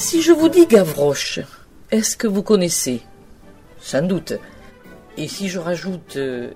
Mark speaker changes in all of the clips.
Speaker 1: Si je vous dis Gavroche, est-ce que vous connaissez? Sans doute. Et si je rajoute euh,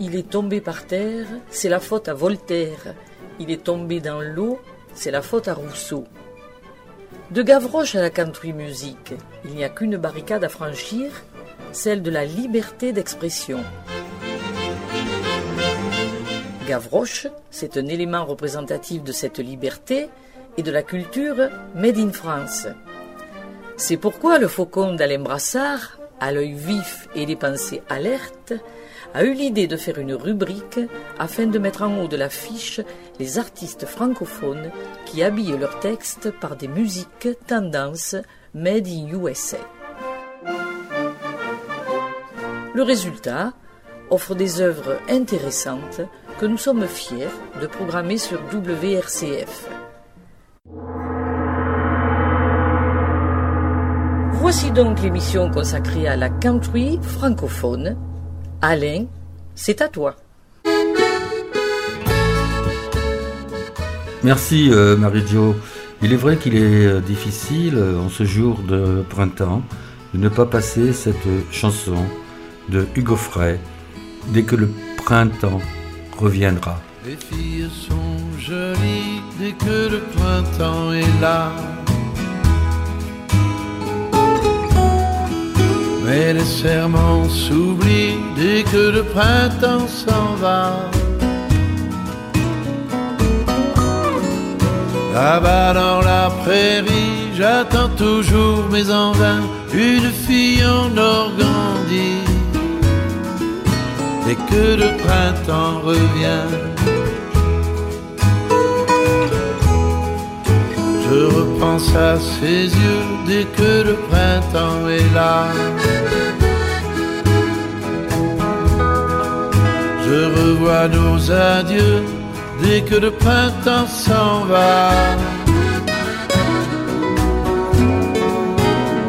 Speaker 1: Il est tombé par terre, c'est la faute à Voltaire. Il est tombé dans l'eau, c'est la faute à Rousseau. De Gavroche à la country music, il n'y a qu'une barricade à franchir, celle de la liberté d'expression. Gavroche, c'est un élément représentatif de cette liberté et de la culture made in France. C'est pourquoi le faucon d'Alain Brassard, à l'œil vif et les pensées alertes, a eu l'idée de faire une rubrique afin de mettre en haut de l'affiche les artistes francophones qui habillent leurs textes par des musiques tendances made in USA. Le résultat offre des œuvres intéressantes que nous sommes fiers de programmer sur WRCF. Voici donc l'émission consacrée à la country francophone. Alain, c'est à toi.
Speaker 2: Merci euh, Marie-Jo. Il est vrai qu'il est euh, difficile euh, en ce jour de printemps de ne pas passer cette chanson de Hugo Frey dès que le printemps reviendra.
Speaker 3: Les filles sont jolies dès que le printemps est là. Mais les serments s'oublient dès que le printemps s'en va. Là-bas dans la prairie, j'attends toujours, mais en vain, une fille en Organdie. Dès que le printemps revient, je repense à ses yeux dès que le printemps est là. Je revois nos adieux dès que le printemps s'en va.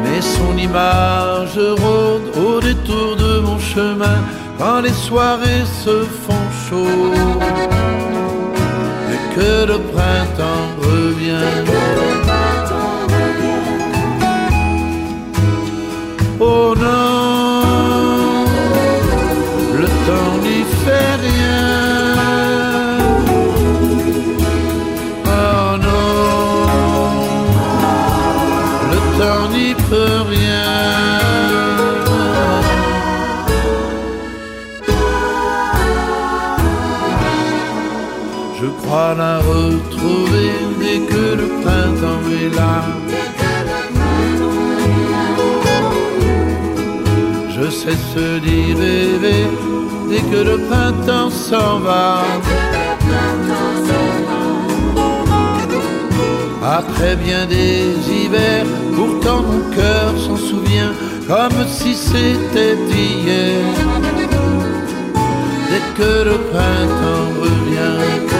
Speaker 3: Mais son image rôde au détour de mon chemin quand les soirées se font chaudes. Dès que le printemps revient. Je crois la retrouver dès que le printemps est là. Je cesse d'y rêver dès que le printemps s'en va. Après bien des hivers, pourtant mon cœur s'en souvient comme si c'était hier. Dès que le printemps revient.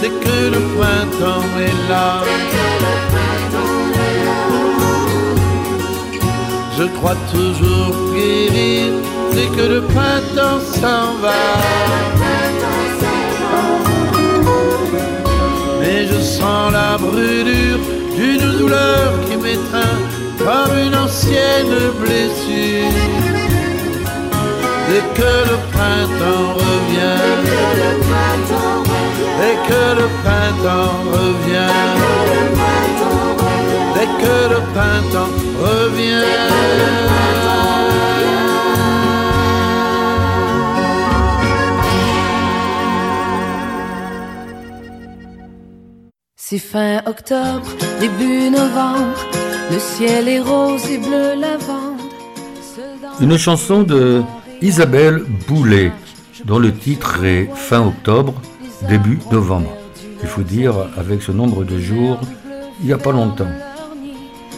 Speaker 3: Dès que le printemps est là. Je crois toujours guérir dès que le printemps s'en va. Mais je sens la brûlure d'une douleur qui m'étreint comme une ancienne blessure. Dès que le printemps revient, dès que le printemps revient, dès que le printemps revient.
Speaker 4: C'est fin octobre, début novembre, le ciel est rose et bleu lavande.
Speaker 2: Une chanson de Isabelle Boulet, dont le titre est Fin octobre, début novembre. Il faut dire, avec ce nombre de jours, il n'y a pas longtemps.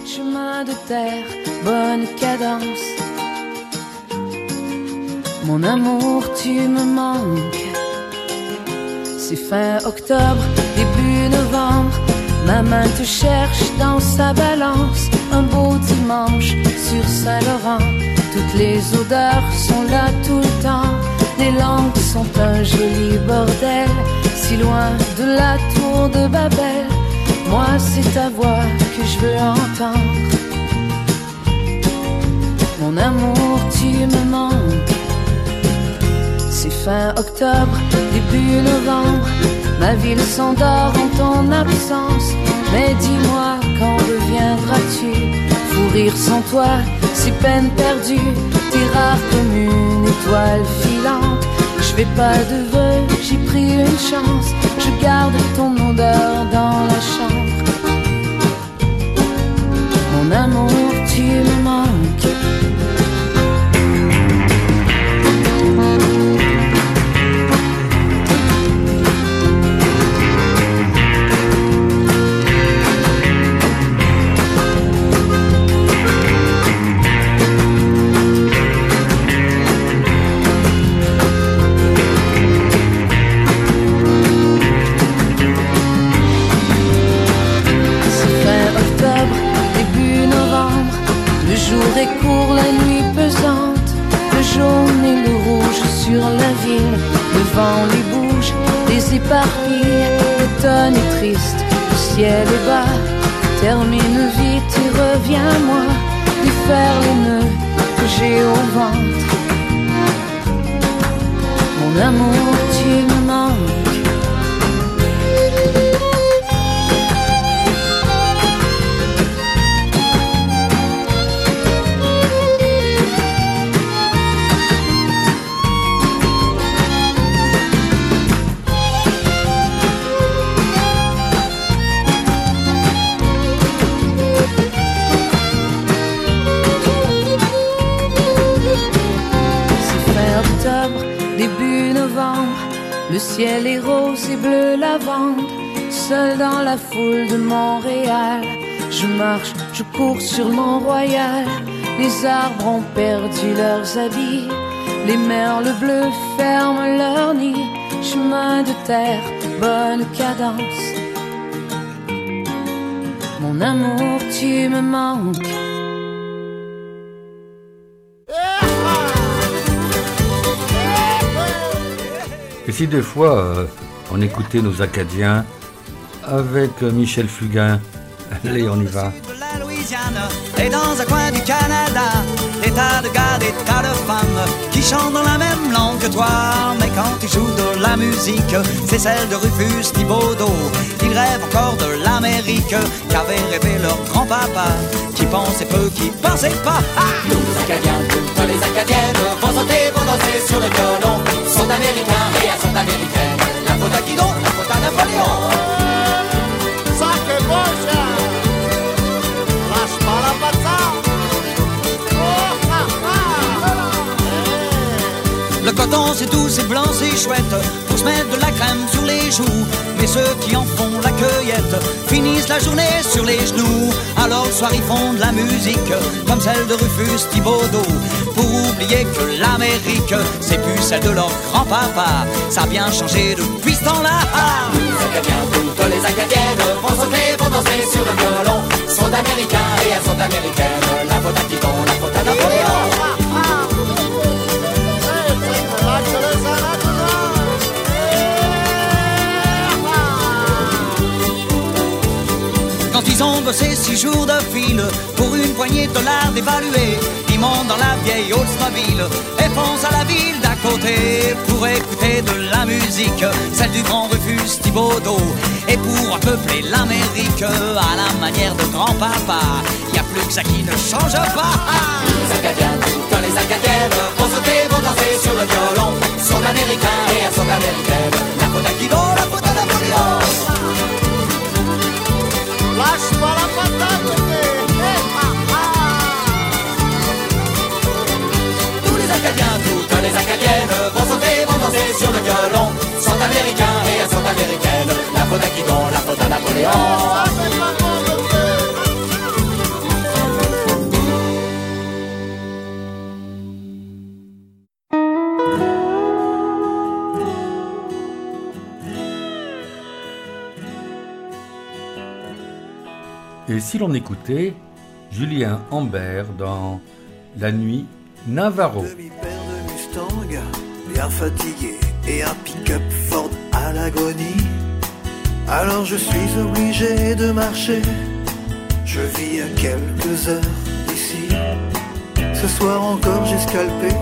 Speaker 4: Chemin de terre, bonne cadence. Mon amour, tu me manques. C'est fin octobre, début novembre. Ma main te cherche dans sa balance. Un beau dimanche sur Saint-Laurent. Toutes les odeurs sont là tout le temps. Les langues sont un joli bordel. Si loin de la tour de Babel. Moi, c'est ta voix que je veux entendre. Mon amour, tu me manques. C'est fin octobre, début novembre. Ma ville s'endort en ton absence. Mais dis-moi, quand reviendras-tu? Fou rire sans toi, c'est peine perdue. T'es rare comme une Je fais pas de vœux, j'ai pris une chance. Je garde ton odeur dans la chambre. Mon amour, vent les bouge, les éparpille. L'automne est triste, le ciel est bas. Termine vite et reviens-moi. Défaire les nœuds que j'ai au ventre. Mon amour, ciel est rose et bleu lavande. Seul dans la foule de Montréal, je marche, je cours sur Mont-Royal. Les arbres ont perdu leurs habits. Les merles bleus ferment leur nid. Chemin de terre, bonne cadence. Mon amour, tu me manques.
Speaker 2: Et si des fois euh, on écoutait nos Acadiens avec euh, Michel Fugain, allez on y va.
Speaker 5: de la Louisiane et dans un coin du Canada, des tas de gars, des tas de femmes qui chantent dans la même langue que toi. Mais quand ils jouent de la musique, c'est celle de Rufus Thibaudot. Ils rêvent encore de l'Amérique qu'avait rêvé leur grand-papa, qui pensait peu, qui pensait pas. Ah
Speaker 6: Nous les Acadiens, toutes les Acadiennes vont sauter, vont danser sur le violon.
Speaker 5: C'est doux, c'est blanc, c'est chouette Pour se mettre de la crème sur les joues. Mais ceux qui en font la cueillette Finissent la journée sur les genoux. Alors le soir ils font de la musique Comme celle de Rufus Thibaudot. Pour oublier que l'Amérique C'est plus celle de leur grand-papa. Ça a bien changé depuis ce temps-là.
Speaker 6: Les Acadiens, toutes les Acadiennes vont sauter, vont danser sur le violon. Sont américains et elles sont américaines.
Speaker 5: Quand bossé six jours de file pour une poignée de dollars dévalués. Ils montent dans la vieille Oldsmobile et foncent à la ville d'à côté pour écouter de la musique, celle du grand Rufus Thibaudot. Et pour peupler l'Amérique à la manière de grand-papa, y a plus que ça qui ne change pas.
Speaker 6: Les Acadiens, toutes les Acadiennes vont sauter, vont danser sur le violon. Sont américains et elles sont américaines. Faute à Guido, la faute à Napoléon. Et
Speaker 2: si l'on écoutait Julien Ambert dans La nuit Navarro
Speaker 7: Demi-paire de Mustang, bien fatigué, et un pick-up Ford à l'agonie. Alors je suis obligé de marcher. Je vis à quelques heures d'ici. Ce soir encore j'ai scalpé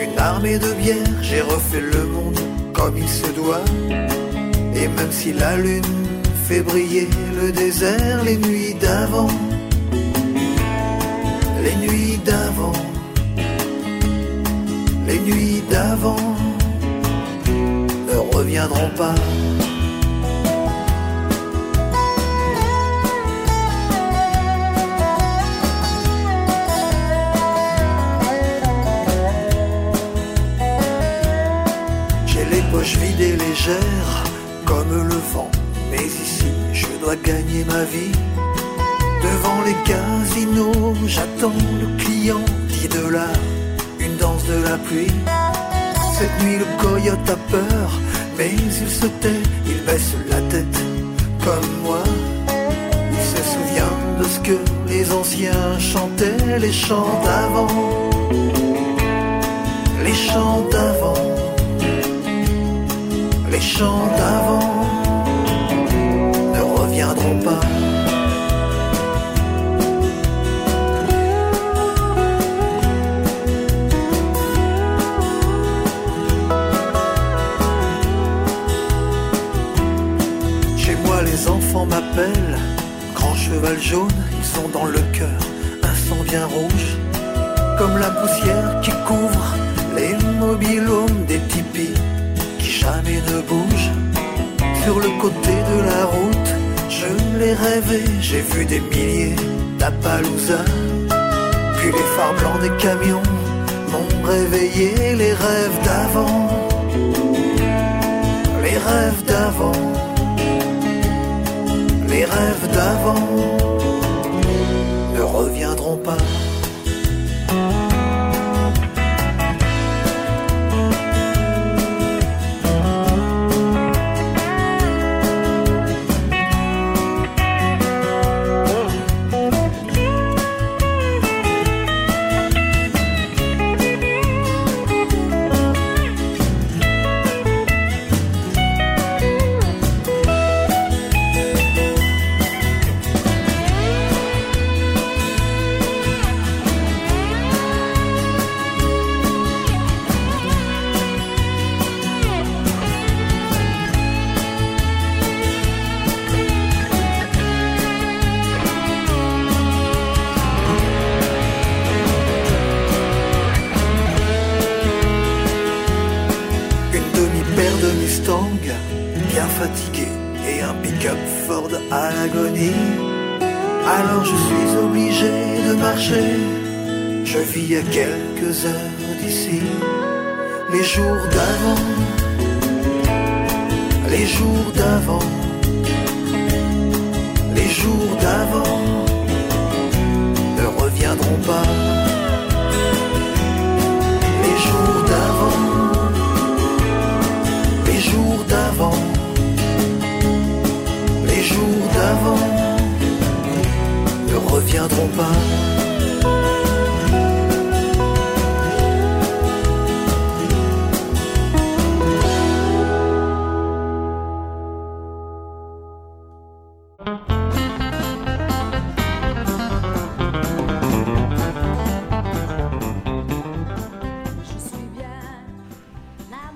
Speaker 7: une armée de bière. J'ai refait le monde comme il se doit. Et même si la lune fait briller le désert, les nuits d'avant, les nuits d'avant. Les nuits d'avant ne reviendront pas. Comme le vent. Mais ici, je dois gagner ma vie. Devant les casinos, j'attends le client. 10 dollars, une danse de la pluie. Cette nuit, le coyote a peur, mais il se tait, il baisse la tête comme moi. Il se souvient de ce que les anciens chantaient, les chants d'avant. Les chants d'avant. Les chants d'avant ne reviendront pas. Chez moi, les enfants m'appellent. Grand cheval jaune, ils sont dans le cœur, un sang bien rouge, comme la poussière qui couvre les mobilhomes des tipis ne bougent. Sur le côté de la route, je l'ai rêvé, j'ai vu des milliers d'Appaloosa. Puis les phares blancs des camions m'ont réveillé les rêves d'avant. Les rêves d'avant. Les rêves d'avant Alors je suis obligé de marcher. Je vis à quelques heures d'ici. Les jours d'avant, les jours d'avant,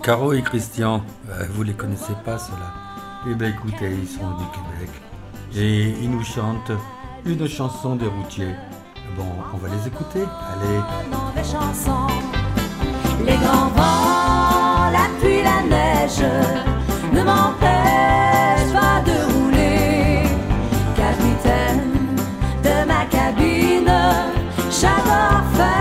Speaker 2: Caro et Christian, euh, vous les connaissez pas ceux-là Eh bien écoutez, ils sont du Québec. Et ils nous chantent une chanson des routiers. Bon, on va les écouter. Allez.
Speaker 4: Les grands vents, la pluie, la neige ne m'empêchent pas de rouler. Capitaine de ma cabine, j'adore faire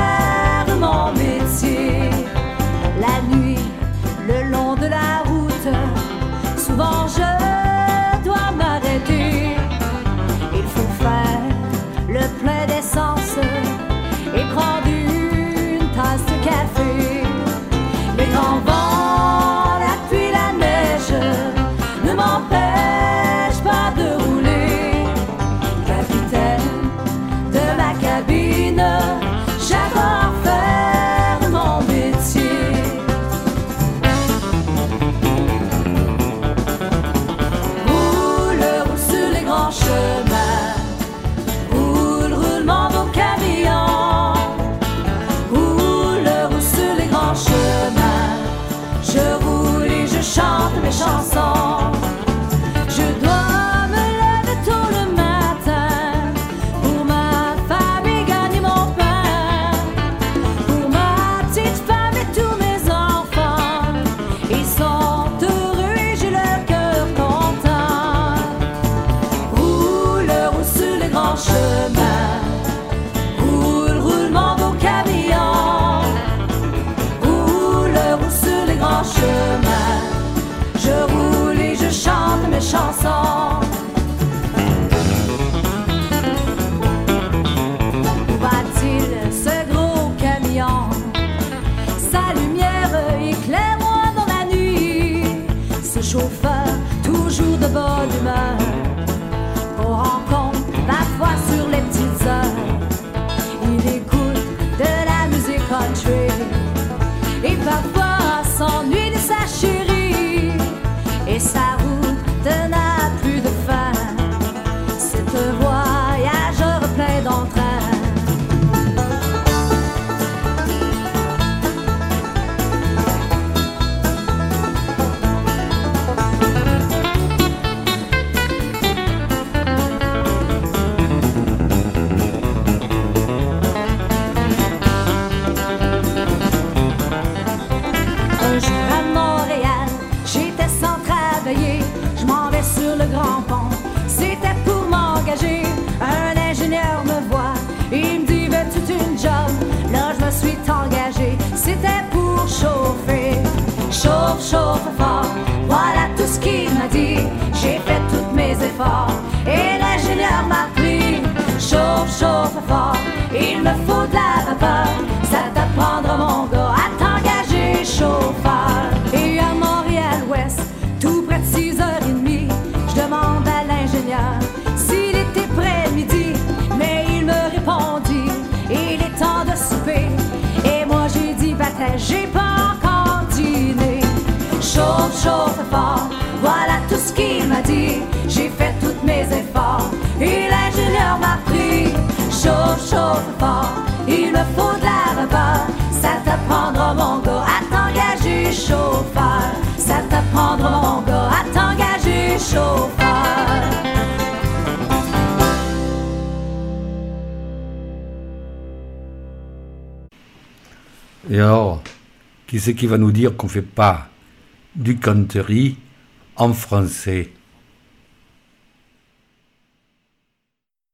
Speaker 4: Chauffe, fort. Voilà tout ce qu'il m'a dit. J'ai fait tous mes efforts. Et l'ingénieur m'a pris. Chauffe, chauffe fort. Il me faut de la vapeur. Ça t'apprendra, mon Chauffe, fort, voilà tout ce qu'il m'a dit. J'ai fait tous mes efforts et l'ingénieur m'a pris. Chauffe, chauffe fort, il me faut de la vapeur. Ça t'apprendra, mon gars, à t'engager chauffeur. Ça t'apprendra, mon gars, à t'engager chauffeur.
Speaker 2: Et alors, qui c'est qui va nous dire qu'on fait pas du country en français